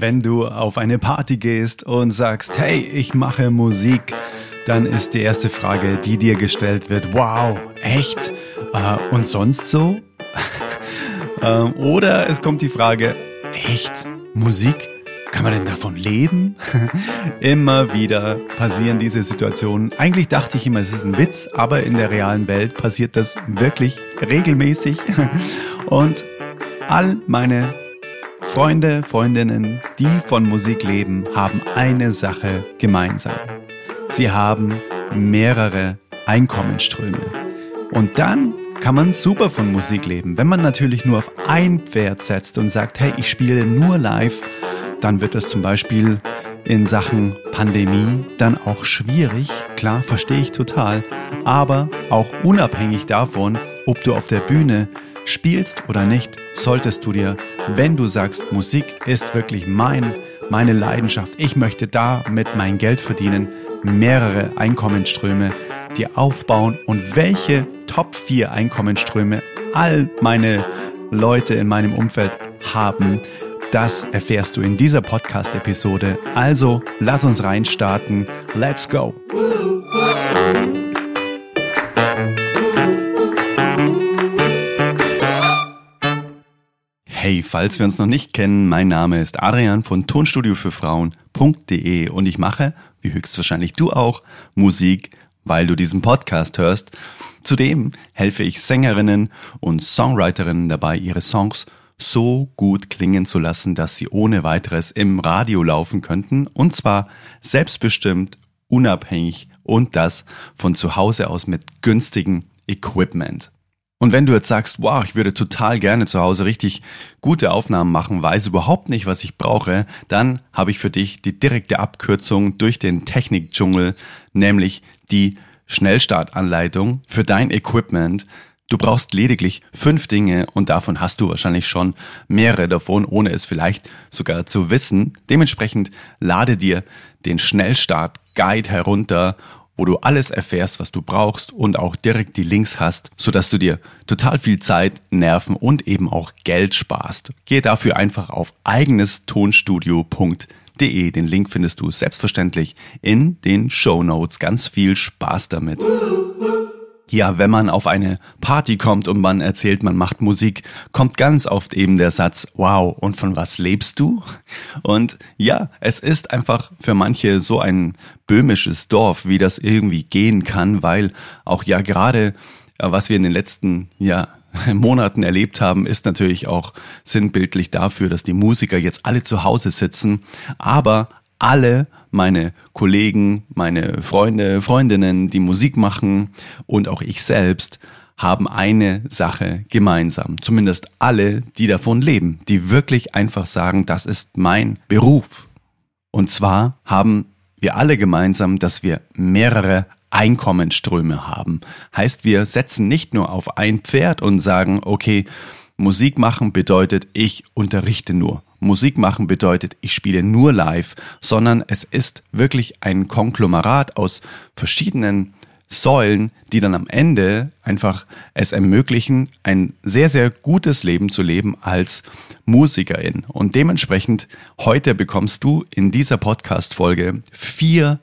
Wenn du auf eine Party gehst und sagst, hey, ich mache Musik, dann ist die erste Frage, die dir gestellt wird, wow, echt? Äh, und sonst so? ähm, oder es kommt die Frage, echt? Musik? Kann man denn davon leben? immer wieder passieren diese Situationen. Eigentlich dachte ich immer, es ist ein Witz, aber in der realen Welt passiert das wirklich regelmäßig. Und all meine Freunde, Freundinnen, die von Musik leben, haben eine Sache gemeinsam. Sie haben mehrere Einkommensströme. Und dann kann man super von Musik leben. Wenn man natürlich nur auf ein Pferd setzt und sagt, hey, ich spiele nur live, dann wird das zum Beispiel in Sachen Pandemie dann auch schwierig. Klar, verstehe ich total. Aber auch unabhängig davon, ob du auf der Bühne spielst oder nicht, solltest du dir, wenn du sagst, Musik ist wirklich mein, meine Leidenschaft, ich möchte damit mein Geld verdienen, mehrere Einkommensströme dir aufbauen und welche Top 4 Einkommensströme all meine Leute in meinem Umfeld haben, das erfährst du in dieser Podcast-Episode. Also lass uns reinstarten. Let's go! Hey, falls wir uns noch nicht kennen, mein Name ist Adrian von Tonstudio für Frauen.de und ich mache, wie höchstwahrscheinlich du auch, Musik, weil du diesen Podcast hörst. Zudem helfe ich Sängerinnen und Songwriterinnen dabei, ihre Songs so gut klingen zu lassen, dass sie ohne weiteres im Radio laufen könnten und zwar selbstbestimmt, unabhängig und das von zu Hause aus mit günstigem Equipment. Und wenn du jetzt sagst, wow, ich würde total gerne zu Hause richtig gute Aufnahmen machen, weiß überhaupt nicht, was ich brauche, dann habe ich für dich die direkte Abkürzung durch den Technikdschungel, nämlich die Schnellstartanleitung für dein Equipment. Du brauchst lediglich fünf Dinge und davon hast du wahrscheinlich schon mehrere davon, ohne es vielleicht sogar zu wissen. Dementsprechend lade dir den Schnellstart Guide herunter wo du alles erfährst, was du brauchst und auch direkt die Links hast, sodass du dir total viel Zeit, Nerven und eben auch Geld sparst. Geh dafür einfach auf eigenestonstudio.de. Den Link findest du selbstverständlich in den Show Notes. Ganz viel Spaß damit. Ja, wenn man auf eine Party kommt und man erzählt, man macht Musik, kommt ganz oft eben der Satz, wow, und von was lebst du? Und ja, es ist einfach für manche so ein böhmisches Dorf, wie das irgendwie gehen kann, weil auch ja gerade, äh, was wir in den letzten, ja, Monaten erlebt haben, ist natürlich auch sinnbildlich dafür, dass die Musiker jetzt alle zu Hause sitzen, aber alle meine Kollegen, meine Freunde, Freundinnen, die Musik machen und auch ich selbst haben eine Sache gemeinsam. Zumindest alle, die davon leben, die wirklich einfach sagen, das ist mein Beruf. Und zwar haben wir alle gemeinsam, dass wir mehrere Einkommensströme haben. Heißt, wir setzen nicht nur auf ein Pferd und sagen, okay, Musik machen bedeutet, ich unterrichte nur. Musik machen bedeutet, ich spiele nur live, sondern es ist wirklich ein Konglomerat aus verschiedenen Säulen, die dann am Ende einfach es ermöglichen, ein sehr, sehr gutes Leben zu leben als Musikerin. Und dementsprechend heute bekommst du in dieser Podcast-Folge vier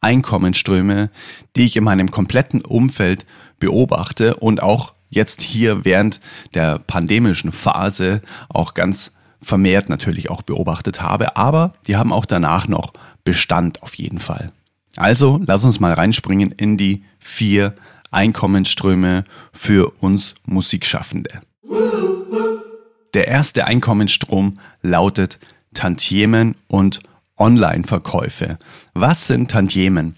Einkommensströme, die ich in meinem kompletten Umfeld beobachte und auch jetzt hier während der pandemischen Phase auch ganz vermehrt natürlich auch beobachtet habe, aber die haben auch danach noch Bestand auf jeden Fall. Also lass uns mal reinspringen in die vier Einkommensströme für uns Musikschaffende. Der erste Einkommensstrom lautet Tantiemen und Online-Verkäufe. Was sind Tantiemen?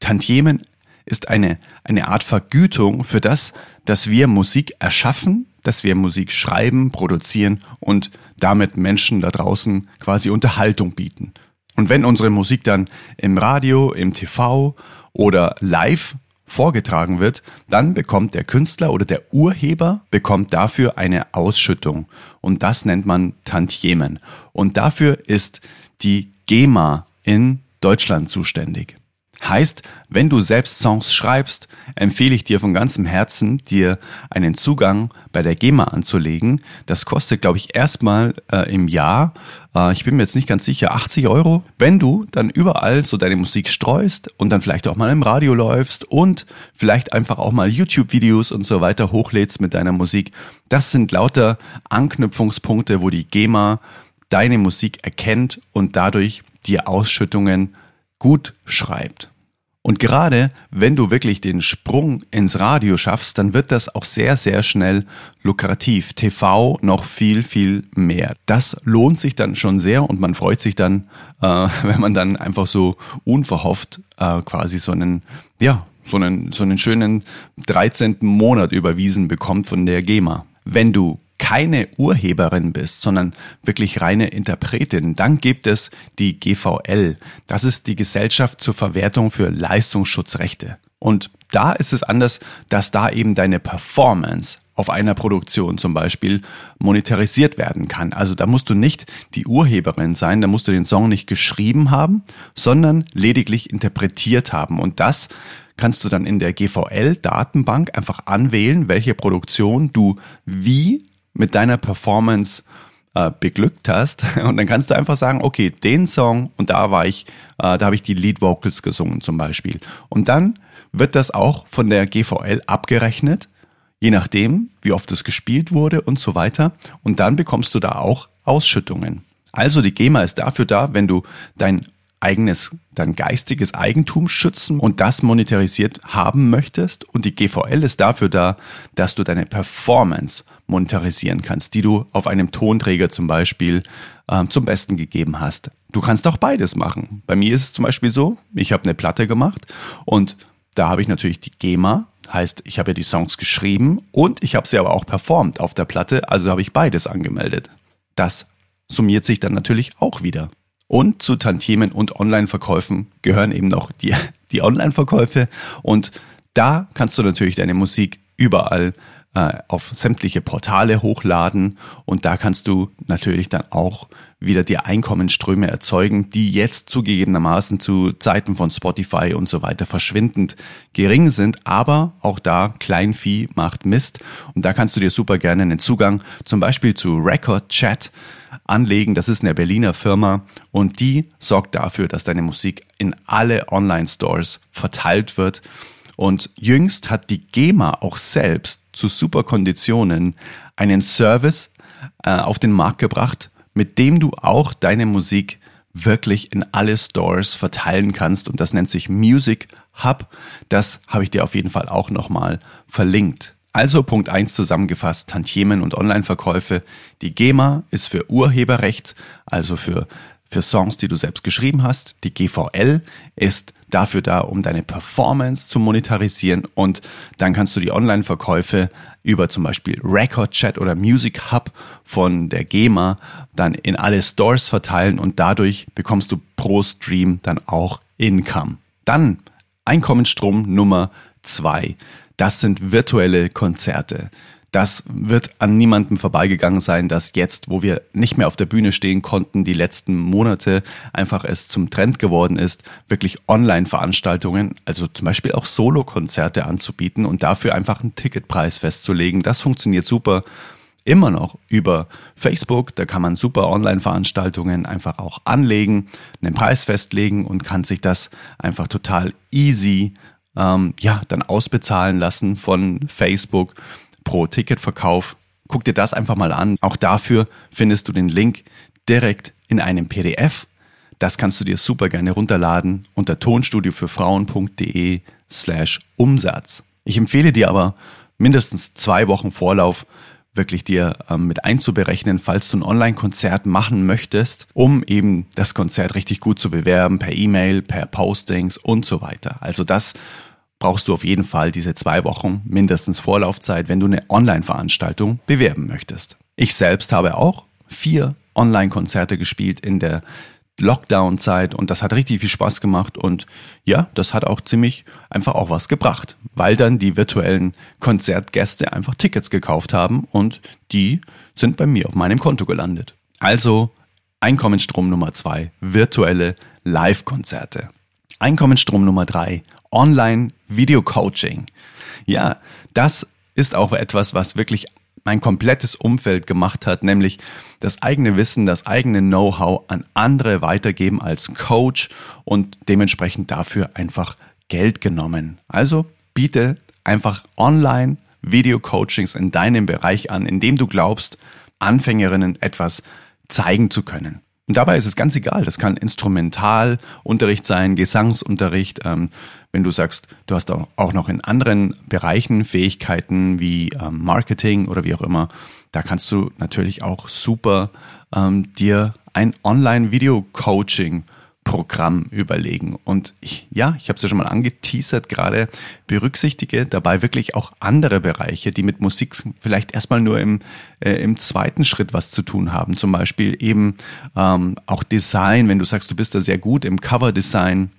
Tantiemen ist eine, eine Art Vergütung für das, dass wir Musik erschaffen, dass wir Musik schreiben, produzieren und damit Menschen da draußen quasi Unterhaltung bieten. Und wenn unsere Musik dann im Radio, im TV oder live vorgetragen wird, dann bekommt der Künstler oder der Urheber bekommt dafür eine Ausschüttung. Und das nennt man Tantiemen. Und dafür ist die GEMA in Deutschland zuständig. Heißt, wenn du selbst Songs schreibst, empfehle ich dir von ganzem Herzen, dir einen Zugang bei der GEMA anzulegen. Das kostet, glaube ich, erstmal äh, im Jahr, äh, ich bin mir jetzt nicht ganz sicher, 80 Euro. Wenn du dann überall so deine Musik streust und dann vielleicht auch mal im Radio läufst und vielleicht einfach auch mal YouTube-Videos und so weiter hochlädst mit deiner Musik, das sind lauter Anknüpfungspunkte, wo die GEMA deine Musik erkennt und dadurch dir Ausschüttungen gut schreibt. Und gerade wenn du wirklich den Sprung ins Radio schaffst, dann wird das auch sehr, sehr schnell lukrativ. TV noch viel, viel mehr. Das lohnt sich dann schon sehr und man freut sich dann, äh, wenn man dann einfach so unverhofft äh, quasi so einen, ja, so einen, so einen schönen 13. Monat überwiesen bekommt von der GEMA. Wenn du keine Urheberin bist, sondern wirklich reine Interpretin, dann gibt es die GVL. Das ist die Gesellschaft zur Verwertung für Leistungsschutzrechte. Und da ist es anders, dass da eben deine Performance auf einer Produktion zum Beispiel monetarisiert werden kann. Also da musst du nicht die Urheberin sein, da musst du den Song nicht geschrieben haben, sondern lediglich interpretiert haben. Und das kannst du dann in der GVL-Datenbank einfach anwählen, welche Produktion du wie mit deiner Performance äh, beglückt hast. Und dann kannst du einfach sagen, okay, den Song und da war ich, äh, da habe ich die Lead Vocals gesungen zum Beispiel. Und dann wird das auch von der GVL abgerechnet, je nachdem, wie oft es gespielt wurde und so weiter. Und dann bekommst du da auch Ausschüttungen. Also die GEMA ist dafür da, wenn du dein eigenes, dein geistiges Eigentum schützen und das monetarisiert haben möchtest. Und die GVL ist dafür da, dass du deine Performance monetarisieren kannst, die du auf einem Tonträger zum Beispiel ähm, zum Besten gegeben hast. Du kannst auch beides machen. Bei mir ist es zum Beispiel so, ich habe eine Platte gemacht und da habe ich natürlich die GEMA, heißt, ich habe ja die Songs geschrieben und ich habe sie aber auch performt auf der Platte, also habe ich beides angemeldet. Das summiert sich dann natürlich auch wieder. Und zu Tantiemen und Online-Verkäufen gehören eben noch die, die Online-Verkäufe. Und da kannst du natürlich deine Musik überall äh, auf sämtliche Portale hochladen. Und da kannst du natürlich dann auch wieder die Einkommensströme erzeugen, die jetzt zugegebenermaßen zu Zeiten von Spotify und so weiter verschwindend gering sind. Aber auch da Kleinvieh macht Mist. Und da kannst du dir super gerne einen Zugang zum Beispiel zu Record Chat anlegen. Das ist eine Berliner Firma und die sorgt dafür, dass deine Musik in alle Online-Stores verteilt wird. Und jüngst hat die GEMA auch selbst zu super Konditionen einen Service äh, auf den Markt gebracht, mit dem du auch deine Musik wirklich in alle Stores verteilen kannst. Und das nennt sich Music Hub. Das habe ich dir auf jeden Fall auch nochmal verlinkt. Also Punkt 1 zusammengefasst, Tantiemen und Online-Verkäufe. Die GEMA ist für Urheberrecht, also für, für Songs, die du selbst geschrieben hast. Die GVL ist dafür da, um deine Performance zu monetarisieren und dann kannst du die Online-Verkäufe über zum Beispiel Record Chat oder Music Hub von der GEMA dann in alle Stores verteilen und dadurch bekommst du pro Stream dann auch Income. Dann Einkommensstrom Nummer zwei das sind virtuelle Konzerte. Das wird an niemandem vorbeigegangen sein, dass jetzt, wo wir nicht mehr auf der Bühne stehen konnten, die letzten Monate einfach es zum Trend geworden ist, wirklich Online-Veranstaltungen, also zum Beispiel auch Solo-Konzerte anzubieten und dafür einfach einen Ticketpreis festzulegen. Das funktioniert super immer noch über Facebook. Da kann man super Online-Veranstaltungen einfach auch anlegen, einen Preis festlegen und kann sich das einfach total easy ähm, ja, dann ausbezahlen lassen von Facebook pro Ticketverkauf. Guck dir das einfach mal an. Auch dafür findest du den Link direkt in einem PDF. Das kannst du dir super gerne runterladen unter tonstudiofürfrauen.de slash Umsatz. Ich empfehle dir aber mindestens zwei Wochen Vorlauf wirklich dir ähm, mit einzuberechnen, falls du ein Online-Konzert machen möchtest, um eben das Konzert richtig gut zu bewerben, per E-Mail, per Postings und so weiter. Also das brauchst du auf jeden Fall diese zwei Wochen mindestens Vorlaufzeit, wenn du eine Online-Veranstaltung bewerben möchtest. Ich selbst habe auch vier Online-Konzerte gespielt in der Lockdown-Zeit und das hat richtig viel Spaß gemacht und ja, das hat auch ziemlich einfach auch was gebracht, weil dann die virtuellen Konzertgäste einfach Tickets gekauft haben und die sind bei mir auf meinem Konto gelandet. Also Einkommensstrom Nummer zwei, virtuelle Live-Konzerte. Einkommensstrom Nummer drei, Online-Video-Coaching. Ja, das ist auch etwas, was wirklich mein komplettes Umfeld gemacht hat, nämlich das eigene Wissen, das eigene Know-how an andere weitergeben als Coach und dementsprechend dafür einfach Geld genommen. Also biete einfach online Video-Coachings in deinem Bereich an, in dem du glaubst, Anfängerinnen etwas zeigen zu können. Und dabei ist es ganz egal. Das kann Instrumentalunterricht sein, Gesangsunterricht. Ähm, wenn du sagst, du hast auch noch in anderen Bereichen Fähigkeiten wie ähm, Marketing oder wie auch immer, da kannst du natürlich auch super ähm, dir ein Online-Video-Coaching Programm überlegen. Und ich, ja, ich habe es ja schon mal angeteasert gerade, berücksichtige dabei wirklich auch andere Bereiche, die mit Musik vielleicht erstmal nur im, äh, im zweiten Schritt was zu tun haben. Zum Beispiel eben ähm, auch Design, wenn du sagst, du bist da sehr gut im Cover-Design.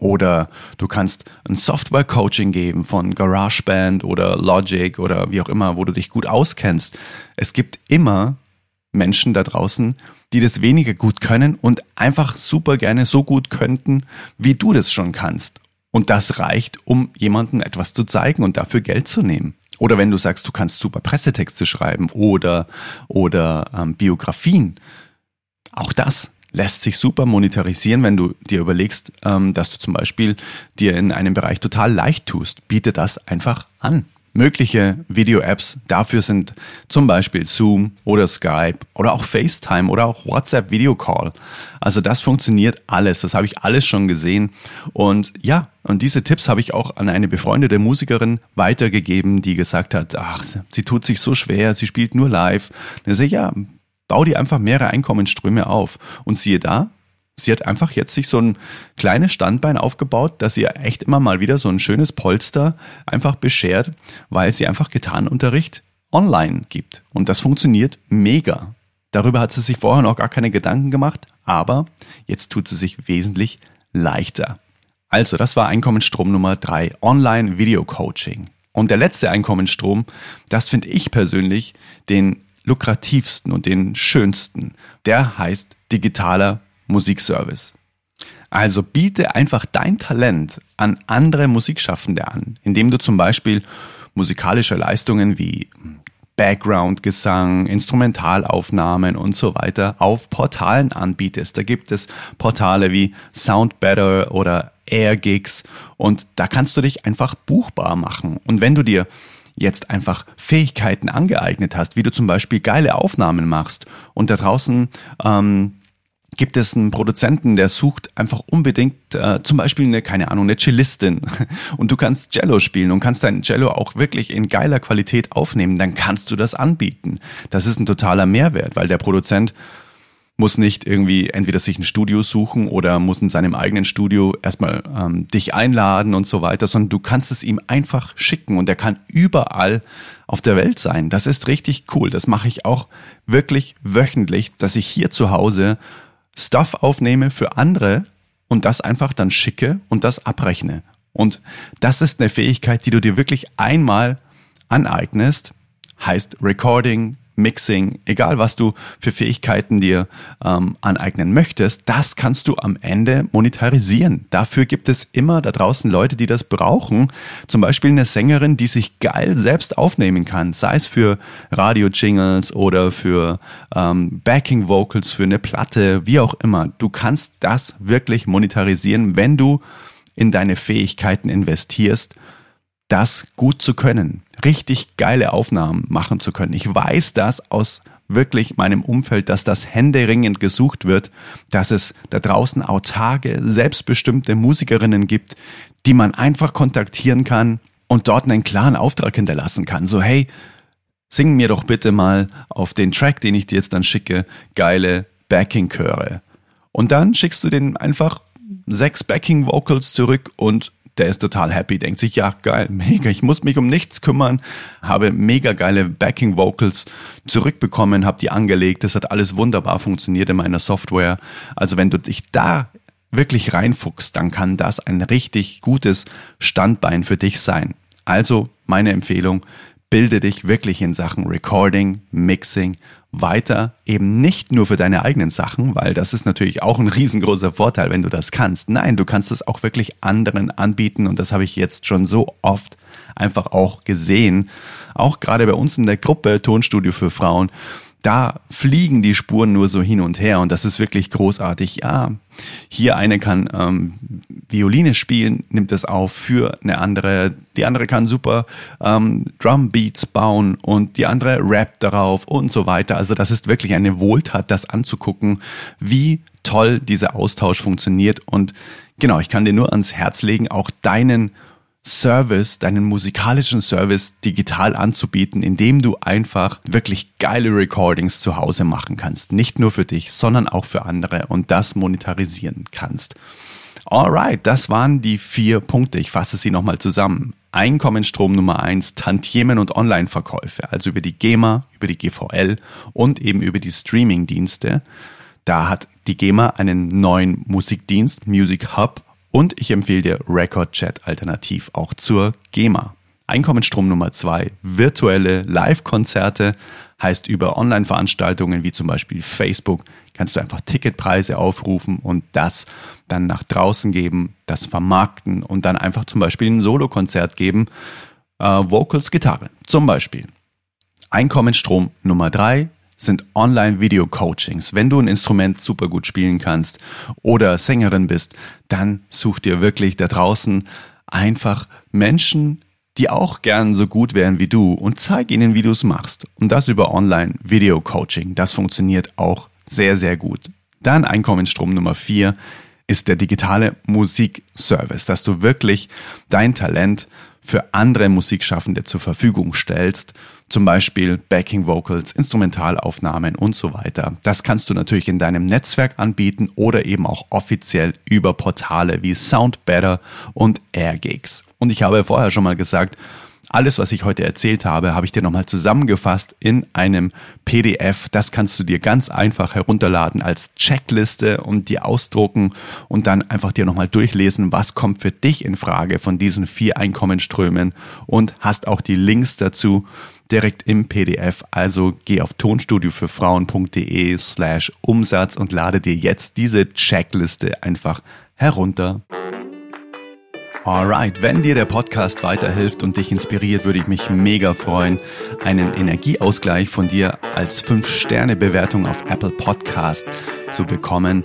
Oder du kannst ein Software-Coaching geben von GarageBand oder Logic oder wie auch immer, wo du dich gut auskennst. Es gibt immer Menschen da draußen, die das weniger gut können und einfach super gerne so gut könnten, wie du das schon kannst. Und das reicht, um jemandem etwas zu zeigen und dafür Geld zu nehmen. Oder wenn du sagst, du kannst super Pressetexte schreiben oder, oder ähm, Biografien. Auch das lässt sich super monetarisieren, wenn du dir überlegst, ähm, dass du zum Beispiel dir in einem Bereich total leicht tust. Biete das einfach an. Mögliche Video-Apps dafür sind zum Beispiel Zoom oder Skype oder auch FaceTime oder auch WhatsApp Video Call. Also das funktioniert alles. Das habe ich alles schon gesehen. Und ja, und diese Tipps habe ich auch an eine befreundete Musikerin weitergegeben, die gesagt hat, ach, sie tut sich so schwer, sie spielt nur live. Sage ich, ja, bau dir einfach mehrere Einkommensströme auf. Und siehe da, sie hat einfach jetzt sich so ein kleines Standbein aufgebaut, dass sie echt immer mal wieder so ein schönes Polster einfach beschert, weil sie einfach Gitarrenunterricht online gibt. Und das funktioniert mega. Darüber hat sie sich vorher noch gar keine Gedanken gemacht, aber jetzt tut sie sich wesentlich leichter. Also, das war Einkommensstrom Nummer drei: Online Video Coaching. Und der letzte Einkommensstrom, das finde ich persönlich den lukrativsten und den schönsten. Der heißt digitaler Musikservice. Also biete einfach dein Talent an andere Musikschaffende an, indem du zum Beispiel musikalische Leistungen wie Background-Gesang, Instrumentalaufnahmen und so weiter auf Portalen anbietest. Da gibt es Portale wie Soundbetter oder Airgigs und da kannst du dich einfach buchbar machen. Und wenn du dir jetzt einfach Fähigkeiten angeeignet hast, wie du zum Beispiel geile Aufnahmen machst und da draußen ähm, gibt es einen Produzenten, der sucht einfach unbedingt äh, zum Beispiel eine, keine Ahnung, eine Cellistin und du kannst Cello spielen und kannst dein Cello auch wirklich in geiler Qualität aufnehmen, dann kannst du das anbieten. Das ist ein totaler Mehrwert, weil der Produzent muss nicht irgendwie entweder sich ein Studio suchen oder muss in seinem eigenen Studio erstmal ähm, dich einladen und so weiter, sondern du kannst es ihm einfach schicken und er kann überall auf der Welt sein. Das ist richtig cool. Das mache ich auch wirklich wöchentlich, dass ich hier zu Hause Stuff aufnehme für andere und das einfach dann schicke und das abrechne. Und das ist eine Fähigkeit, die du dir wirklich einmal aneignest, heißt Recording, Mixing, egal was du für Fähigkeiten dir ähm, aneignen möchtest, das kannst du am Ende monetarisieren. Dafür gibt es immer da draußen Leute, die das brauchen. Zum Beispiel eine Sängerin, die sich geil selbst aufnehmen kann, sei es für Radio-Jingles oder für ähm, Backing-Vocals für eine Platte, wie auch immer. Du kannst das wirklich monetarisieren, wenn du in deine Fähigkeiten investierst das gut zu können, richtig geile Aufnahmen machen zu können. Ich weiß das aus wirklich meinem Umfeld, dass das händeringend gesucht wird, dass es da draußen autarke, selbstbestimmte Musikerinnen gibt, die man einfach kontaktieren kann und dort einen klaren Auftrag hinterlassen kann. So, hey, sing mir doch bitte mal auf den Track, den ich dir jetzt dann schicke, geile Backing-Chöre. Und dann schickst du den einfach sechs Backing-Vocals zurück und der ist total happy, denkt sich, ja, geil, mega, ich muss mich um nichts kümmern, habe mega geile Backing Vocals zurückbekommen, habe die angelegt, das hat alles wunderbar funktioniert in meiner Software. Also wenn du dich da wirklich reinfuchst, dann kann das ein richtig gutes Standbein für dich sein. Also meine Empfehlung, bilde dich wirklich in Sachen Recording, Mixing weiter eben nicht nur für deine eigenen Sachen, weil das ist natürlich auch ein riesengroßer Vorteil, wenn du das kannst. Nein, du kannst es auch wirklich anderen anbieten und das habe ich jetzt schon so oft einfach auch gesehen. Auch gerade bei uns in der Gruppe Tonstudio für Frauen da fliegen die Spuren nur so hin und her und das ist wirklich großartig. Ja, hier eine kann ähm, Violine spielen, nimmt es auf für eine andere. Die andere kann super ähm, Drumbeats bauen und die andere rappt darauf und so weiter. Also das ist wirklich eine Wohltat, das anzugucken, wie toll dieser Austausch funktioniert und genau, ich kann dir nur ans Herz legen, auch deinen Service, deinen musikalischen Service digital anzubieten, indem du einfach wirklich geile Recordings zu Hause machen kannst. Nicht nur für dich, sondern auch für andere und das monetarisieren kannst. Alright, das waren die vier Punkte. Ich fasse sie nochmal zusammen. Einkommensstrom Nummer eins, Tantiemen und Online-Verkäufe, also über die GEMA, über die GVL und eben über die Streaming-Dienste. Da hat die GEMA einen neuen Musikdienst, Music Hub, und ich empfehle dir Record Chat alternativ auch zur GEMA. Einkommensstrom Nummer zwei, virtuelle Live-Konzerte, heißt über Online-Veranstaltungen wie zum Beispiel Facebook kannst du einfach Ticketpreise aufrufen und das dann nach draußen geben, das vermarkten und dann einfach zum Beispiel ein Solo-Konzert geben, äh, Vocals, Gitarre zum Beispiel. Einkommensstrom Nummer drei, sind Online-Video-Coachings. Wenn du ein Instrument super gut spielen kannst oder Sängerin bist, dann such dir wirklich da draußen einfach Menschen, die auch gern so gut wären wie du und zeig ihnen, wie du es machst. Und das über Online-Video-Coaching. Das funktioniert auch sehr, sehr gut. Dann Einkommensstrom Nummer vier ist der digitale Musikservice, dass du wirklich dein Talent für andere Musikschaffende zur Verfügung stellst zum Beispiel Backing Vocals, Instrumentalaufnahmen und so weiter. Das kannst du natürlich in deinem Netzwerk anbieten oder eben auch offiziell über Portale wie Soundbetter und Airgigs. Und ich habe vorher schon mal gesagt, alles, was ich heute erzählt habe, habe ich dir nochmal zusammengefasst in einem PDF. Das kannst du dir ganz einfach herunterladen als Checkliste und dir ausdrucken und dann einfach dir nochmal durchlesen, was kommt für dich in Frage von diesen vier Einkommensströmen und hast auch die Links dazu direkt im PDF. Also geh auf tonstudiofürfrauen.de slash Umsatz und lade dir jetzt diese Checkliste einfach herunter. Alright, wenn dir der Podcast weiterhilft und dich inspiriert, würde ich mich mega freuen, einen Energieausgleich von dir als 5-Sterne-Bewertung auf Apple Podcast zu bekommen.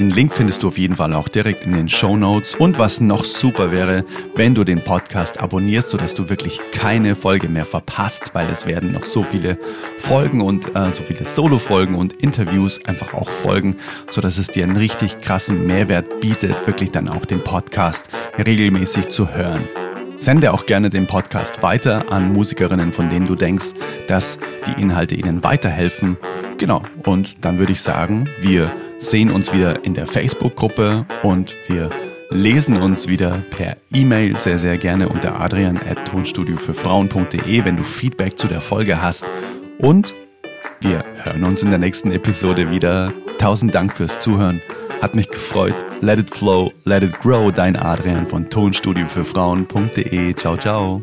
Den Link findest du auf jeden Fall auch direkt in den Show Notes. Und was noch super wäre, wenn du den Podcast abonnierst, sodass du wirklich keine Folge mehr verpasst, weil es werden noch so viele Folgen und äh, so viele Solo-Folgen und Interviews einfach auch folgen, sodass es dir einen richtig krassen Mehrwert bietet, wirklich dann auch den Podcast regelmäßig zu hören. Sende auch gerne den Podcast weiter an Musikerinnen, von denen du denkst, dass die Inhalte ihnen weiterhelfen. Genau. Und dann würde ich sagen, wir sehen uns wieder in der Facebook-Gruppe und wir lesen uns wieder per E-Mail sehr, sehr gerne unter adrian.tonstudiofürfrauen.de, wenn du Feedback zu der Folge hast. Und wir hören uns in der nächsten Episode wieder. Tausend Dank fürs Zuhören. Hat mich gefreut. Let it flow, let it grow. Dein Adrian von Tonstudiofürfrauen.de. Ciao, ciao.